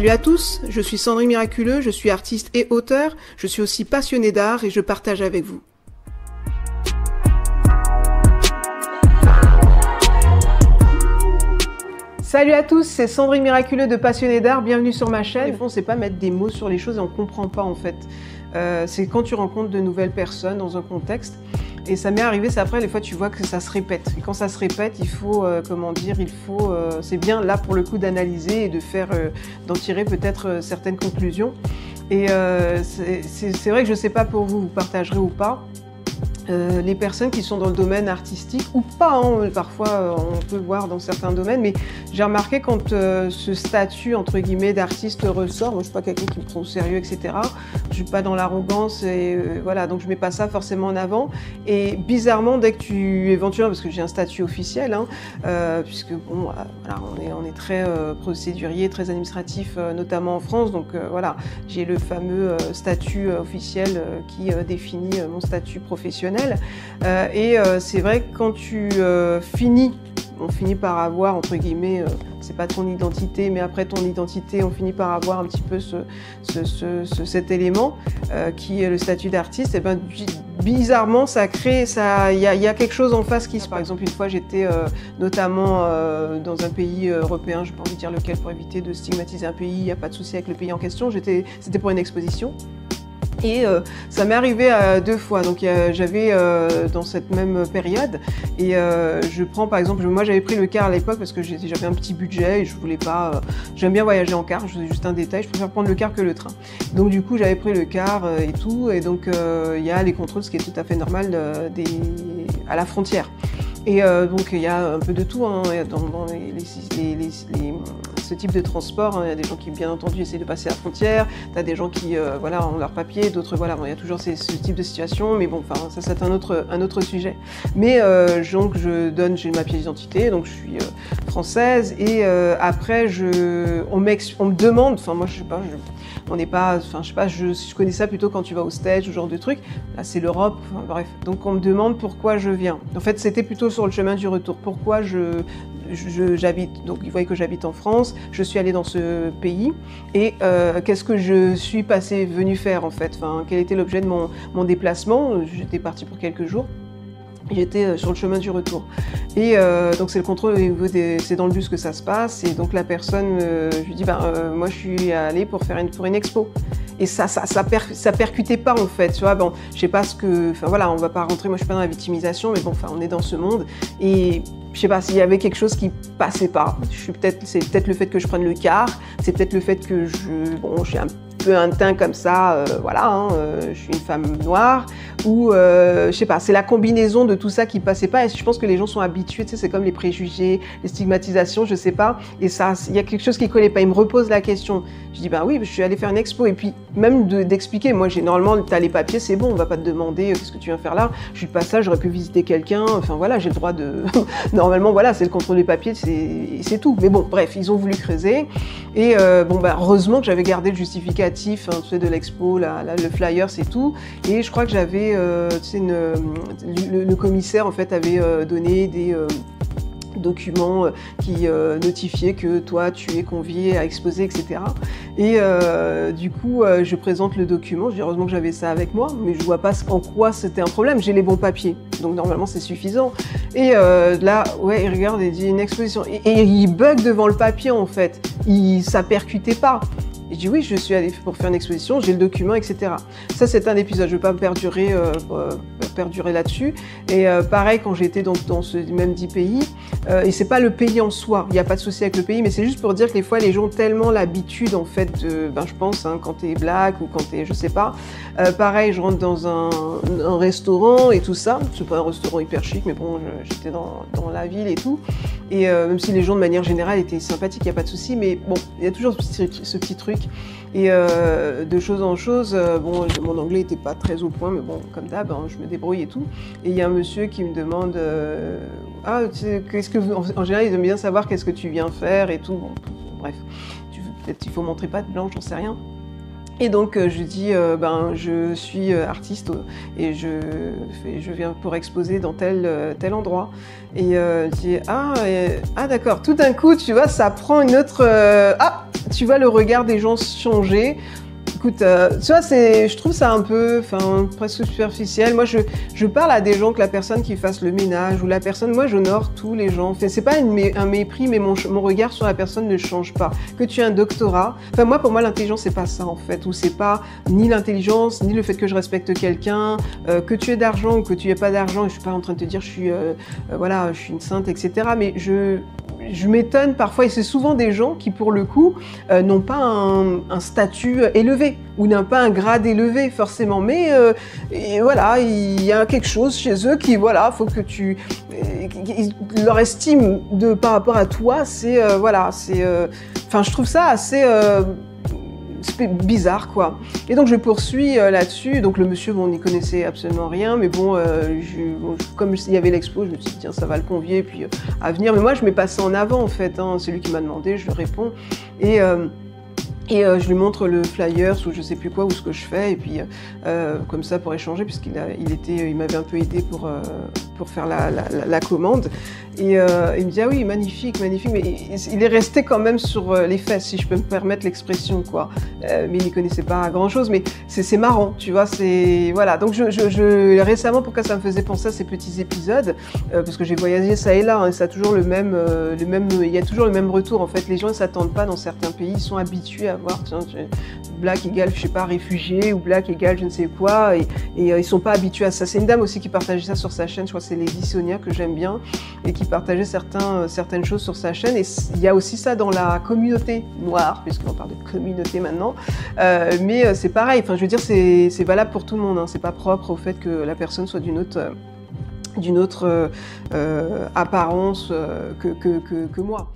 Salut à tous, je suis Sandrine Miraculeux, je suis artiste et auteur, je suis aussi passionnée d'art et je partage avec vous. Salut à tous, c'est Sandrine Miraculeux de Passionné d'Art, bienvenue sur ma chaîne. Fond, c'est pas mettre des mots sur les choses et on comprend pas en fait. Euh, c'est quand tu rencontres de nouvelles personnes dans un contexte. Et ça m'est arrivé, c'est après, les fois tu vois que ça se répète. Et quand ça se répète, il faut, euh, comment dire, il faut, euh, c'est bien là pour le coup d'analyser et de faire, d'en tirer peut-être certaines conclusions. Et c'est vrai que je sais pas pour vous, vous partagerez ou pas. Euh, les personnes qui sont dans le domaine artistique ou pas, hein, parfois euh, on peut voir dans certains domaines, mais j'ai remarqué quand euh, ce statut entre guillemets d'artiste ressort, moi je suis pas quelqu'un qui me prend au sérieux, etc. Suis pas dans l'arrogance et voilà, donc je mets pas ça forcément en avant. Et bizarrement, dès que tu éventuellement, parce que j'ai un statut officiel, hein, puisque bon, voilà, on est on est très procédurier, très administratif, notamment en France, donc voilà, j'ai le fameux statut officiel qui définit mon statut professionnel. Euh, et euh, c'est vrai que quand tu euh, finis on finit par avoir, entre guillemets, c'est pas ton identité, mais après ton identité, on finit par avoir un petit peu ce, cet élément qui est le statut d'artiste. Et ben bizarrement, ça crée, ça, il y, a quelque chose en face qui se. Par exemple, une fois, j'étais notamment dans un pays européen, je n'ai pas envie dire lequel pour éviter de stigmatiser un pays. Il n'y a pas de souci avec le pays en question. C'était pour une exposition. Et euh, ça m'est arrivé euh, deux fois. Donc j'avais euh, dans cette même période. Et je prends par exemple, moi j'avais pris le car à l'époque parce que j'avais un petit budget et je voulais pas. J'aime bien voyager en car, juste un détail. Je préfère prendre le car que le train. Donc du coup j'avais pris le car et tout. Et donc il y a les contrôles, ce qui est tout à fait normal des, à la frontière. Et donc il y a un peu de tout hein, dans, les, les, ce type de transport. Hein. Il y a des gens qui, bien entendu, essaient de passer la frontière. Tu as des gens qui euh, voilà, ont leur papier, d'autres, voilà, il y a toujours ce type de situation. Mais bon, enfin, ça, c'est un autre, un autre sujet. Mais euh, donc, je donne, j'ai ma pièce d'identité, donc je suis euh, française. Et après, je, on, on me demande, enfin, moi, je sais pas, on n'est pas, enfin, je sais pas, je, connais ça plutôt quand tu vas au stage, ce genre de truc. Là, c'est l'Europe, bref. Donc, on me demande pourquoi je viens. En fait, c'était plutôt sur le chemin du retour. Pourquoi je, j'habite, donc ils voyaient que j'habite en France, je suis allée dans ce pays. Et euh, qu'est-ce que je suis passée, venue faire en fait, enfin, quel était l'objet de mon, déplacement, j'étais partie pour quelques jours. J'étais euh, sur le chemin du retour. Et euh, donc c'est le contrôle au niveau des... C'est dans le bus que ça se passe. Et donc la personne, je lui dis, ben, moi je suis allée pour faire une, pour une expo. Et ça ça, ça, ça, percutait pas en fait tu vois. Bon je sais pas ce que enfin voilà on va pas rentrer. Moi je suis pas dans la victimisation mais bon enfin on est dans ce monde. Et je sais pas s'il y avait quelque chose qui passait pas. Je suis peut-être c'est peut-être le fait que je prenne le car c'est peut-être le fait que je bon j'ai un un teint comme ça, euh, voilà, hein, euh, je suis une femme noire, ou euh, je sais pas, c'est la combinaison de tout ça qui passait pas. Et je pense que les gens sont habitués, tu sais, c'est comme les préjugés, les stigmatisations, je sais pas. Et ça, il y a quelque chose qui collait pas. Ils me reposent la question. Je dis ben oui, je suis allée faire une expo. Et puis même d'expliquer, moi généralement, tu as les papiers, c'est bon, on va pas te demander qu'est-ce que tu viens faire là. Je suis de passage, j'aurais pu visiter quelqu'un. Enfin voilà, j'ai le droit de. Normalement, voilà, c'est le contrôle des papiers, c'est tout. Mais bon, bref, ils ont voulu creuser. Et bon, ben heureusement que j'avais gardé le justificatif Hein, tu sais, de l'expo, le flyer, c'est tout. Et je crois que j'avais, euh, tu sais, le, commissaire en fait avait euh, donné des euh, documents qui notifiaient que toi tu es convié à exposer, etc. Et du coup, je présente le document. Heureusement que j'avais ça avec moi, mais je vois pas en quoi c'était un problème. J'ai les bons papiers, donc normalement c'est suffisant. Et là, ouais, il regarde et dit une exposition. Et, il bug devant le papier en fait. Il, ça percutait pas. Je dis oui, je suis allée pour faire une exposition, j'ai le document, etc. Ça, c'est un épisode. Je ne vais pas me perdurer, euh, euh, perdurer là-dessus. Et euh, pareil, quand j'étais dans, ce même dix pays, et c'est pas le pays en soi, il n'y a pas de souci avec le pays, mais c'est juste pour dire que des fois, les gens ont tellement l'habitude, en fait, de, ben, je pense, hein, quand tu es black ou quand tu es, je sais pas. pareil, je rentre dans un, restaurant et tout ça. C'est pas un restaurant hyper chic, mais bon, j'étais dans, la ville et tout. Et même si les gens, de manière générale, étaient sympathiques, il n'y a pas de souci, mais bon, il y a toujours ce petit, truc et euh, de chose en chose, euh, bon, mon anglais n'était pas très au point, mais bon, comme d'hab, hein, je me débrouille et tout. Et il y a un monsieur qui me demande euh, Ah, qu'est-ce que. En général, il aime bien savoir qu'est-ce que tu viens faire et tout. Bon, bref, peut-être il faut montrer pas de blanche, j'en sais rien. Et donc je dis, ben je suis artiste et je, viens pour exposer dans tel, tel endroit. Et je dis, ah, ah d'accord, tout d'un coup, tu vois, ça prend une autre... ah, tu vois le regard des gens changer. Écoute, euh, tu vois, je trouve ça un peu, presque superficiel. Moi, je, je parle à des gens que la personne qui fasse le ménage ou la personne, moi, j'honore tous les gens. Enfin, c'est pas un mépris, mais mon, regard sur la personne ne change pas. Que tu aies un doctorat, enfin, moi, pour moi, l'intelligence, c'est pas ça, en fait. Ou c'est pas ni l'intelligence, ni le fait que je respecte quelqu'un, euh, que tu aies d'argent ou que tu aies pas d'argent. Je suis pas en train de te dire, je euh voilà, je suis une sainte, etc. Mais je, je m'étonne parfois, et c'est souvent des gens qui, pour le coup, euh, n'ont pas un, statut élevé ou n'ont pas un grade élevé forcément. Mais euh, voilà, il y a quelque chose chez eux qui, voilà, faut que tu, euh, leur estime de par rapport à toi, c'est euh, voilà, c'est, euh, enfin, je trouve ça assez bizarre quoi. Et donc je poursuis euh, là-dessus. Donc le monsieur, bon, on n'y connaissait absolument rien, mais bon, euh, comme il y avait l'expo, je me suis dit tiens, ça va le convier puis euh, à venir. Mais moi, je mets pas ça en avant en fait. Hein. C'est lui qui m'a demandé, je réponds et et euh, je lui montre le flyer ou je sais plus quoi ou ce que je fais et puis euh, comme ça pour échanger puisqu'il était, il m'avait un peu aidé pour euh, pour faire la, la, commande. Et euh, il me dit ah oui magnifique magnifique mais il est resté quand même sur les fesses si je peux me permettre l'expression quoi. Euh, mais il n'y connaissait pas grand chose mais c'est marrant tu vois c'est voilà. Donc je, récemment pourquoi ça me faisait penser à ces petits épisodes euh, parce que j'ai voyagé ça et là hein, et ça a toujours le même le même il y a toujours le même retour en fait. Les gens ne s'attendent pas dans certains pays ils sont habitués à voir, tiens, black égale, je sais pas, réfugié, ou black égale je ne sais quoi, et, et euh, ils sont pas habitués à ça. C'est une dame aussi qui partageait ça sur sa chaîne, je crois que c'est Lady Sonia que j'aime bien, et qui partageait euh, certaines choses sur sa chaîne, et il y a aussi ça dans la communauté noire, puisqu'on parle de communauté maintenant, euh, mais euh, c'est pareil, enfin je veux dire, c'est valable pour tout le monde, hein. c'est pas propre au fait que la personne soit d'une autre... Apparence que moi.